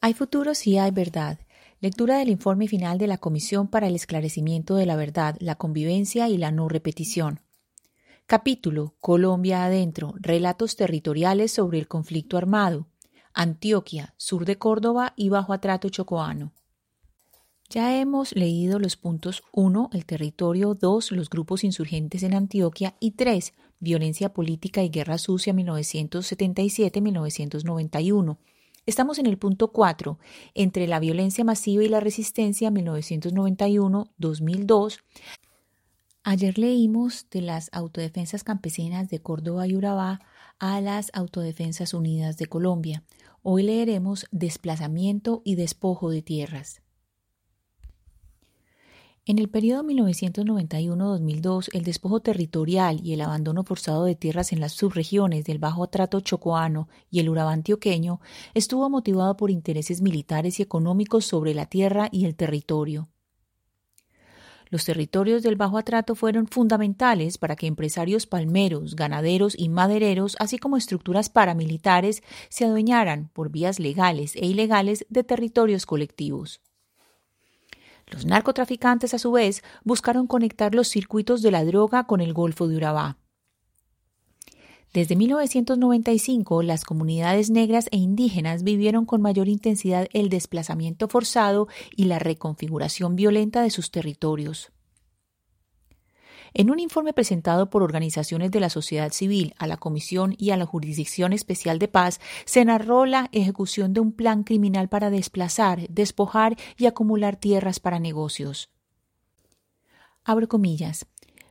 Hay futuro si hay verdad. Lectura del informe final de la Comisión para el Esclarecimiento de la Verdad, la Convivencia y la No Repetición. Capítulo Colombia adentro. Relatos territoriales sobre el conflicto armado. Antioquia, sur de Córdoba y bajo atrato chocoano. Ya hemos leído los puntos 1, el territorio, 2, los grupos insurgentes en Antioquia y 3, violencia política y guerra sucia 1977-1991. Estamos en el punto 4, entre la violencia masiva y la resistencia 1991-2002. Ayer leímos de las autodefensas campesinas de Córdoba y Urabá a las Autodefensas Unidas de Colombia. Hoy leeremos desplazamiento y despojo de tierras. En el periodo 1991-2002, el despojo territorial y el abandono forzado de tierras en las subregiones del Bajo Atrato Chocoano y el Urabá antioqueño estuvo motivado por intereses militares y económicos sobre la tierra y el territorio. Los territorios del Bajo Atrato fueron fundamentales para que empresarios palmeros, ganaderos y madereros, así como estructuras paramilitares, se adueñaran, por vías legales e ilegales, de territorios colectivos. Los narcotraficantes, a su vez, buscaron conectar los circuitos de la droga con el Golfo de Urabá. Desde 1995, las comunidades negras e indígenas vivieron con mayor intensidad el desplazamiento forzado y la reconfiguración violenta de sus territorios. En un informe presentado por organizaciones de la sociedad civil a la Comisión y a la Jurisdicción Especial de Paz, se narró la ejecución de un plan criminal para desplazar, despojar y acumular tierras para negocios. Abro comillas.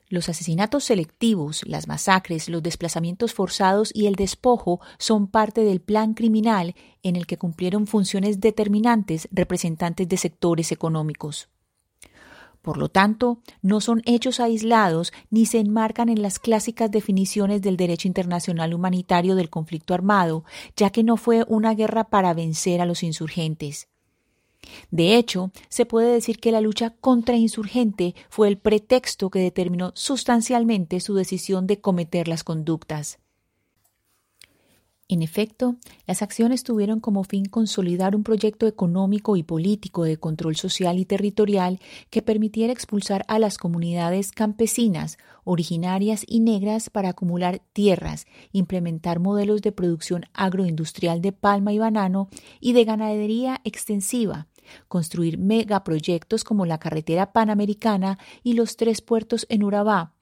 Los asesinatos selectivos, las masacres, los desplazamientos forzados y el despojo son parte del plan criminal en el que cumplieron funciones determinantes representantes de sectores económicos. Por lo tanto, no son hechos aislados ni se enmarcan en las clásicas definiciones del derecho internacional humanitario del conflicto armado, ya que no fue una guerra para vencer a los insurgentes. De hecho, se puede decir que la lucha contrainsurgente fue el pretexto que determinó sustancialmente su decisión de cometer las conductas. En efecto, las acciones tuvieron como fin consolidar un proyecto económico y político de control social y territorial que permitiera expulsar a las comunidades campesinas, originarias y negras para acumular tierras, implementar modelos de producción agroindustrial de palma y banano y de ganadería extensiva, construir megaproyectos como la carretera panamericana y los tres puertos en Urabá,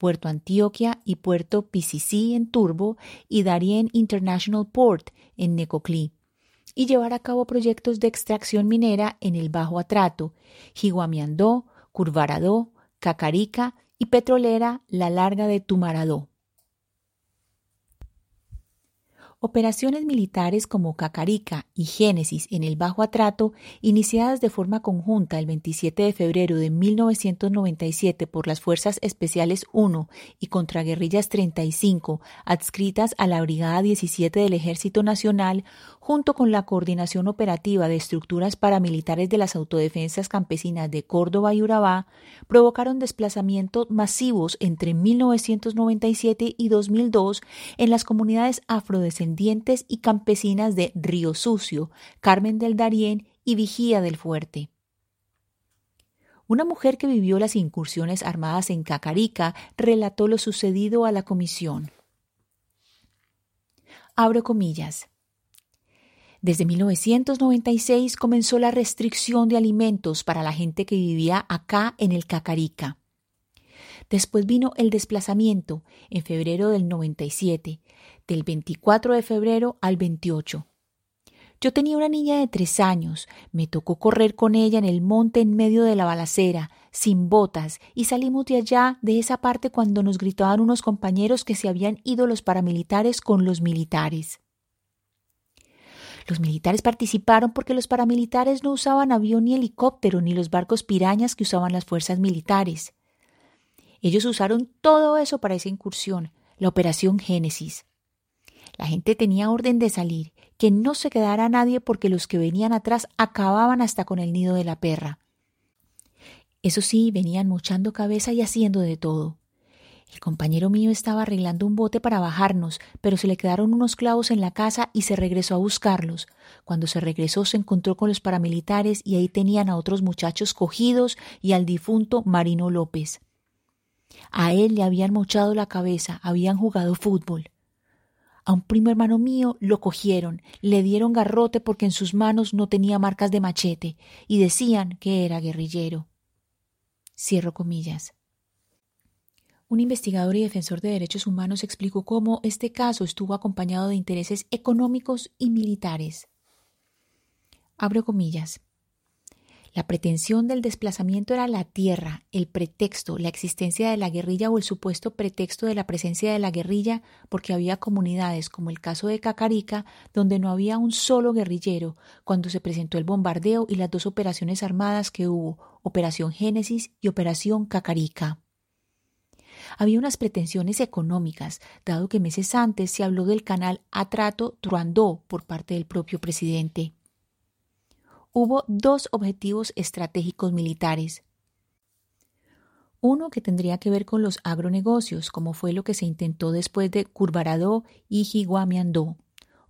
Puerto Antioquia y Puerto PCC en Turbo y Darien International Port en Necoclí, y llevar a cabo proyectos de extracción minera en el Bajo Atrato, Jiguamiandó, Curvaradó, Cacarica y petrolera La Larga de Tumaradó. Operaciones militares como Cacarica y Génesis en el Bajo Atrato, iniciadas de forma conjunta el 27 de febrero de 1997 por las Fuerzas Especiales 1 y Contraguerrillas 35, adscritas a la Brigada 17 del Ejército Nacional, junto con la coordinación operativa de estructuras paramilitares de las autodefensas campesinas de Córdoba y Urabá, provocaron desplazamientos masivos entre 1997 y 2002 en las comunidades afrodescendientes y campesinas de Río Sucio, Carmen del Darién y Vigía del Fuerte. Una mujer que vivió las incursiones armadas en Cacarica relató lo sucedido a la comisión. Abro comillas. Desde 1996 comenzó la restricción de alimentos para la gente que vivía acá en el Cacarica. Después vino el desplazamiento en febrero del 97, del 24 de febrero al 28. Yo tenía una niña de tres años, me tocó correr con ella en el monte en medio de la balacera, sin botas, y salimos de allá, de esa parte, cuando nos gritaban unos compañeros que se habían ido los paramilitares con los militares. Los militares participaron porque los paramilitares no usaban avión ni helicóptero ni los barcos pirañas que usaban las fuerzas militares. Ellos usaron todo eso para esa incursión, la Operación Génesis. La gente tenía orden de salir, que no se quedara nadie porque los que venían atrás acababan hasta con el nido de la perra. Eso sí, venían mochando cabeza y haciendo de todo. El compañero mío estaba arreglando un bote para bajarnos, pero se le quedaron unos clavos en la casa y se regresó a buscarlos. Cuando se regresó se encontró con los paramilitares y ahí tenían a otros muchachos cogidos y al difunto Marino López. A él le habían mochado la cabeza, habían jugado fútbol. A un primo hermano mío lo cogieron, le dieron garrote porque en sus manos no tenía marcas de machete y decían que era guerrillero. Cierro comillas. Un investigador y defensor de derechos humanos explicó cómo este caso estuvo acompañado de intereses económicos y militares. Abro comillas. La pretensión del desplazamiento era la tierra, el pretexto, la existencia de la guerrilla o el supuesto pretexto de la presencia de la guerrilla, porque había comunidades, como el caso de Cacarica, donde no había un solo guerrillero cuando se presentó el bombardeo y las dos operaciones armadas que hubo, Operación Génesis y Operación Cacarica. Había unas pretensiones económicas, dado que meses antes se habló del canal Atrato Truandó por parte del propio presidente. Hubo dos objetivos estratégicos militares. Uno que tendría que ver con los agronegocios, como fue lo que se intentó después de Curvaradó y Jiguamiandó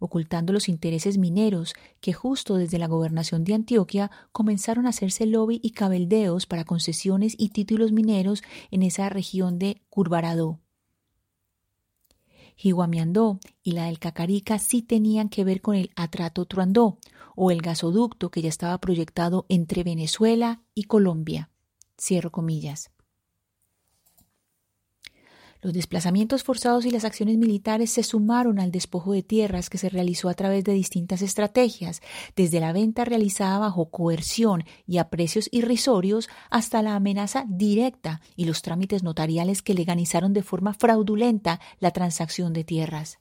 ocultando los intereses mineros que justo desde la gobernación de Antioquia comenzaron a hacerse lobby y cabeldeos para concesiones y títulos mineros en esa región de Curvaradó. Jiguamiandó y la del Cacarica sí tenían que ver con el Atrato Truandó o el gasoducto que ya estaba proyectado entre Venezuela y Colombia. Cierro comillas. Los desplazamientos forzados y las acciones militares se sumaron al despojo de tierras que se realizó a través de distintas estrategias, desde la venta realizada bajo coerción y a precios irrisorios hasta la amenaza directa y los trámites notariales que legalizaron de forma fraudulenta la transacción de tierras.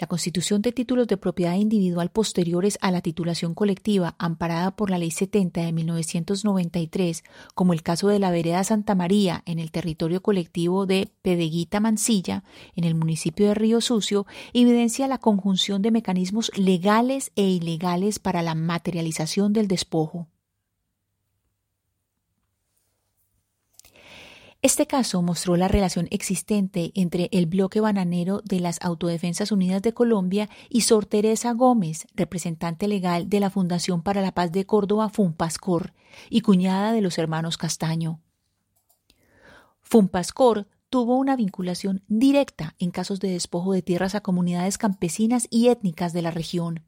La constitución de títulos de propiedad individual posteriores a la titulación colectiva, amparada por la Ley 70 de 1993, como el caso de la vereda Santa María en el territorio colectivo de Pedeguita Mansilla, en el municipio de Río Sucio, evidencia la conjunción de mecanismos legales e ilegales para la materialización del despojo. Este caso mostró la relación existente entre el bloque bananero de las Autodefensas Unidas de Colombia y Sor Teresa Gómez, representante legal de la Fundación para la Paz de Córdoba Funpascor y cuñada de los hermanos Castaño. Funpascor tuvo una vinculación directa en casos de despojo de tierras a comunidades campesinas y étnicas de la región.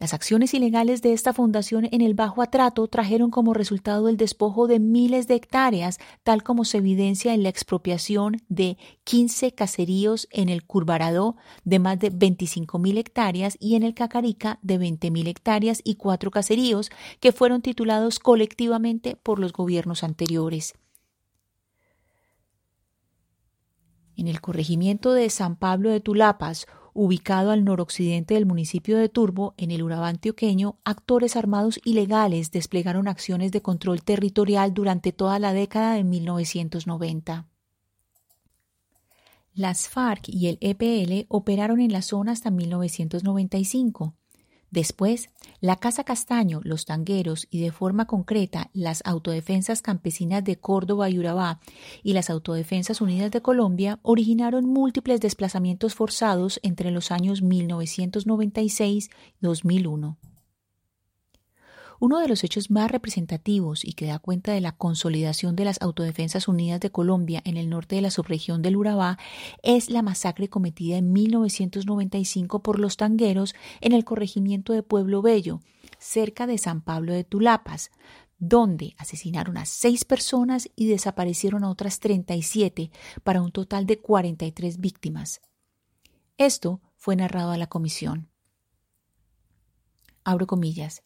Las acciones ilegales de esta fundación en el Bajo Atrato trajeron como resultado el despojo de miles de hectáreas, tal como se evidencia en la expropiación de 15 caseríos en el Curvaradó de más de 25.000 hectáreas y en el Cacarica de 20.000 hectáreas y cuatro caseríos que fueron titulados colectivamente por los gobiernos anteriores. En el corregimiento de San Pablo de Tulapas, ubicado al noroccidente del municipio de Turbo, en el Urabá antioqueño, actores armados ilegales desplegaron acciones de control territorial durante toda la década de 1990. Las FARC y el EPL operaron en la zona hasta 1995. Después, la Casa Castaño, los tangueros y de forma concreta las autodefensas campesinas de Córdoba y Urabá y las Autodefensas Unidas de Colombia originaron múltiples desplazamientos forzados entre los años 1996 y 2001. Uno de los hechos más representativos y que da cuenta de la consolidación de las Autodefensas Unidas de Colombia en el norte de la subregión del Urabá es la masacre cometida en 1995 por los tangueros en el corregimiento de Pueblo Bello, cerca de San Pablo de Tulapas, donde asesinaron a seis personas y desaparecieron a otras 37 para un total de 43 víctimas. Esto fue narrado a la comisión. Abro comillas.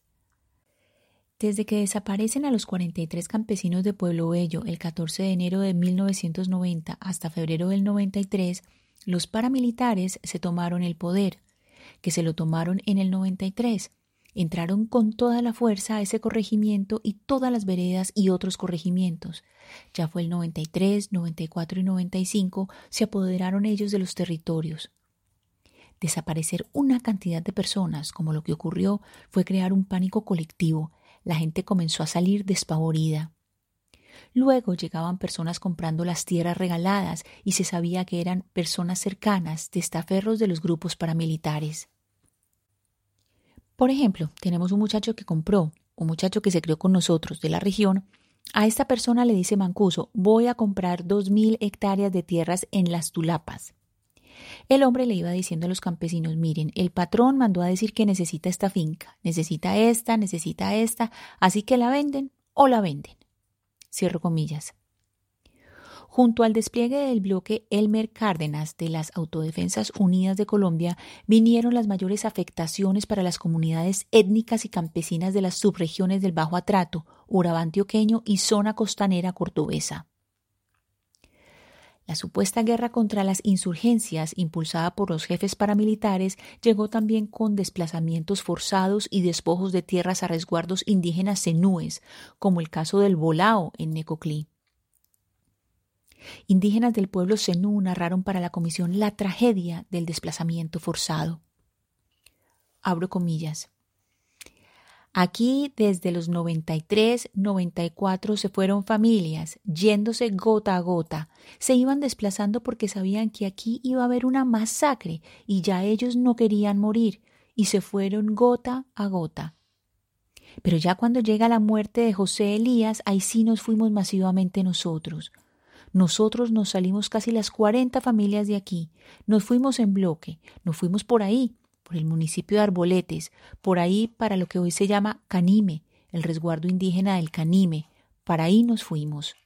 Desde que desaparecen a los 43 campesinos de Pueblo Bello el 14 de enero de 1990 hasta febrero del 93, los paramilitares se tomaron el poder, que se lo tomaron en el 93. Entraron con toda la fuerza a ese corregimiento y todas las veredas y otros corregimientos. Ya fue el 93, 94 y 95, se apoderaron ellos de los territorios. Desaparecer una cantidad de personas, como lo que ocurrió, fue crear un pánico colectivo, la gente comenzó a salir despavorida. Luego llegaban personas comprando las tierras regaladas y se sabía que eran personas cercanas, testaferros de los grupos paramilitares. Por ejemplo, tenemos un muchacho que compró, un muchacho que se crió con nosotros de la región, a esta persona le dice Mancuso, voy a comprar dos mil hectáreas de tierras en las Tulapas. El hombre le iba diciendo a los campesinos, miren, el patrón mandó a decir que necesita esta finca, necesita esta, necesita esta, así que la venden o la venden. Cierro comillas. Junto al despliegue del bloque Elmer Cárdenas de las Autodefensas Unidas de Colombia, vinieron las mayores afectaciones para las comunidades étnicas y campesinas de las subregiones del Bajo Atrato, Urabá antioqueño y zona costanera cordobesa. La supuesta guerra contra las insurgencias impulsada por los jefes paramilitares llegó también con desplazamientos forzados y despojos de tierras a resguardos indígenas cenúes, como el caso del Bolao en Necoclí. Indígenas del pueblo Zenú narraron para la comisión la tragedia del desplazamiento forzado. Abro comillas. Aquí desde los 93, 94 se fueron familias, yéndose gota a gota. Se iban desplazando porque sabían que aquí iba a haber una masacre y ya ellos no querían morir y se fueron gota a gota. Pero ya cuando llega la muerte de José Elías, ahí sí nos fuimos masivamente nosotros. Nosotros nos salimos casi las 40 familias de aquí, nos fuimos en bloque, nos fuimos por ahí, por el municipio de Arboletes, por ahí para lo que hoy se llama Canime, el resguardo indígena del Canime, para ahí nos fuimos.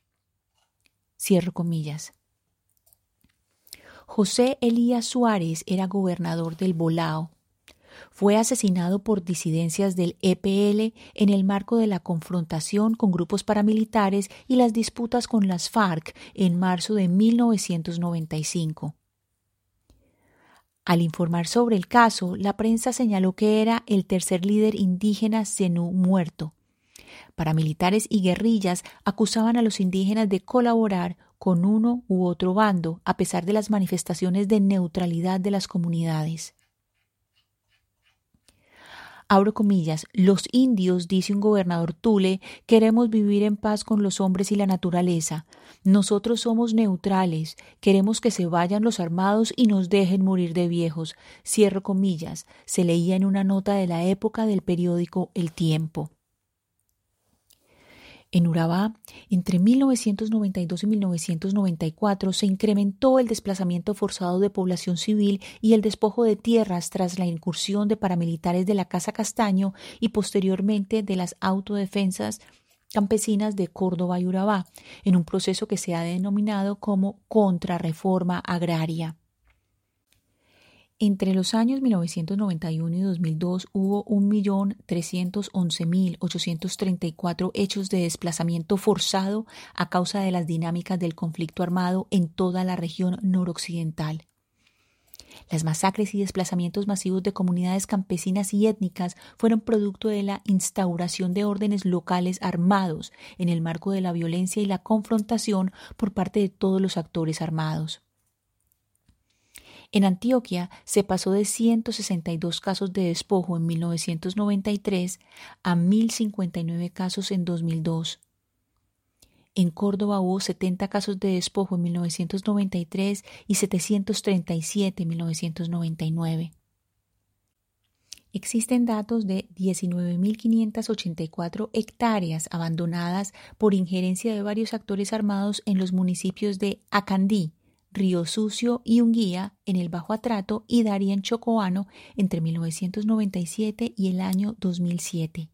Cierro comillas. José Elías Suárez era gobernador del Bolao, fue asesinado por disidencias del EPL en el marco de la confrontación con grupos paramilitares y las disputas con las FARC en marzo de 1995. Al informar sobre el caso, la prensa señaló que era el tercer líder indígena Zenú muerto. Paramilitares y guerrillas acusaban a los indígenas de colaborar con uno u otro bando, a pesar de las manifestaciones de neutralidad de las comunidades abro comillas, los indios, dice un gobernador Tule, queremos vivir en paz con los hombres y la naturaleza. Nosotros somos neutrales, queremos que se vayan los armados y nos dejen morir de viejos. Cierro comillas, se leía en una nota de la época del periódico El Tiempo. En Urabá, entre 1992 y 1994 se incrementó el desplazamiento forzado de población civil y el despojo de tierras tras la incursión de paramilitares de la Casa Castaño y posteriormente de las autodefensas campesinas de Córdoba y Urabá, en un proceso que se ha denominado como contrarreforma agraria. Entre los años 1991 y 2002 hubo 1.311.834 hechos de desplazamiento forzado a causa de las dinámicas del conflicto armado en toda la región noroccidental. Las masacres y desplazamientos masivos de comunidades campesinas y étnicas fueron producto de la instauración de órdenes locales armados en el marco de la violencia y la confrontación por parte de todos los actores armados. En Antioquia se pasó de 162 casos de despojo en 1993 a 1.059 casos en 2002. En Córdoba hubo 70 casos de despojo en 1993 y 737 en 1999. Existen datos de 19.584 hectáreas abandonadas por injerencia de varios actores armados en los municipios de Acandí, Río Sucio y Unguía en el Bajo Atrato y Darien Chocoano entre 1997 y el año 2007.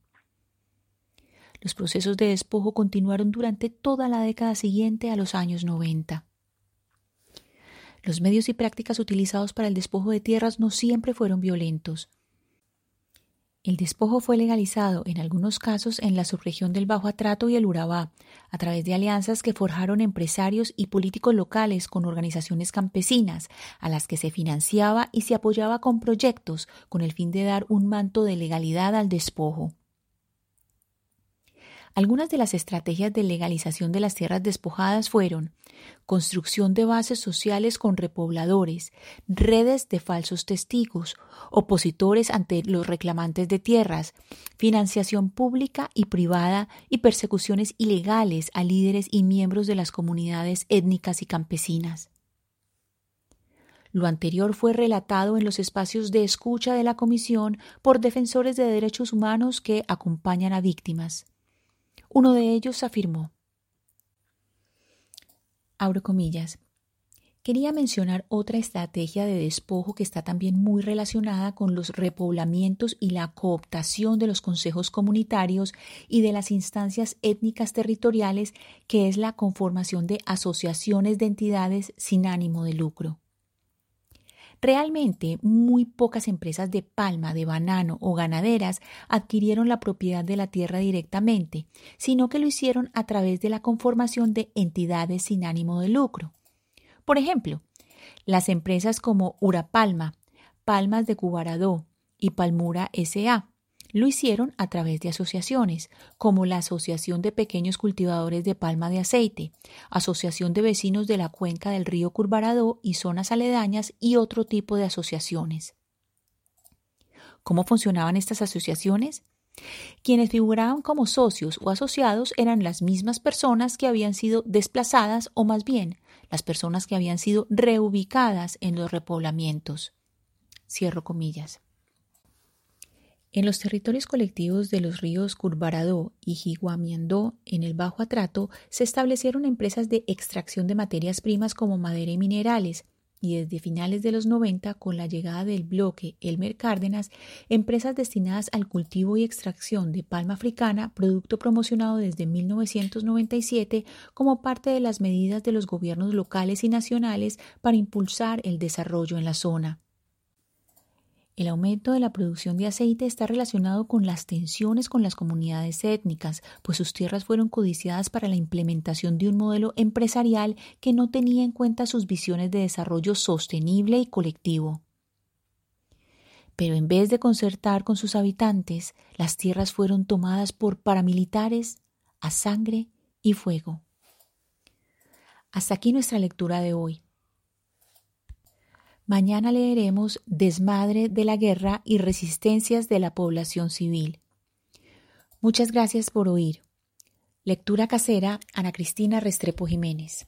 Los procesos de despojo continuaron durante toda la década siguiente a los años 90. Los medios y prácticas utilizados para el despojo de tierras no siempre fueron violentos. El despojo fue legalizado en algunos casos en la subregión del Bajo Atrato y el Urabá, a través de alianzas que forjaron empresarios y políticos locales con organizaciones campesinas, a las que se financiaba y se apoyaba con proyectos con el fin de dar un manto de legalidad al despojo. Algunas de las estrategias de legalización de las tierras despojadas fueron construcción de bases sociales con repobladores, redes de falsos testigos, opositores ante los reclamantes de tierras, financiación pública y privada y persecuciones ilegales a líderes y miembros de las comunidades étnicas y campesinas. Lo anterior fue relatado en los espacios de escucha de la Comisión por defensores de derechos humanos que acompañan a víctimas. Uno de ellos afirmó, abro comillas, quería mencionar otra estrategia de despojo que está también muy relacionada con los repoblamientos y la cooptación de los consejos comunitarios y de las instancias étnicas territoriales, que es la conformación de asociaciones de entidades sin ánimo de lucro. Realmente muy pocas empresas de palma, de banano o ganaderas adquirieron la propiedad de la tierra directamente, sino que lo hicieron a través de la conformación de entidades sin ánimo de lucro. Por ejemplo, las empresas como Urapalma, Palmas de Cubaradó y Palmura S.A lo hicieron a través de asociaciones, como la Asociación de Pequeños Cultivadores de Palma de Aceite, Asociación de Vecinos de la Cuenca del Río Curvaradó y zonas aledañas y otro tipo de asociaciones. ¿Cómo funcionaban estas asociaciones? Quienes figuraban como socios o asociados eran las mismas personas que habían sido desplazadas o más bien las personas que habían sido reubicadas en los repoblamientos. Cierro comillas. En los territorios colectivos de los ríos Curvaradó y Jiguamiandó, en el Bajo Atrato, se establecieron empresas de extracción de materias primas como madera y minerales, y desde finales de los 90, con la llegada del bloque Elmer Cárdenas, empresas destinadas al cultivo y extracción de palma africana, producto promocionado desde 1997 como parte de las medidas de los gobiernos locales y nacionales para impulsar el desarrollo en la zona. El aumento de la producción de aceite está relacionado con las tensiones con las comunidades étnicas, pues sus tierras fueron codiciadas para la implementación de un modelo empresarial que no tenía en cuenta sus visiones de desarrollo sostenible y colectivo. Pero en vez de concertar con sus habitantes, las tierras fueron tomadas por paramilitares a sangre y fuego. Hasta aquí nuestra lectura de hoy. Mañana leeremos Desmadre de la guerra y resistencias de la población civil. Muchas gracias por oír. Lectura casera Ana Cristina Restrepo Jiménez.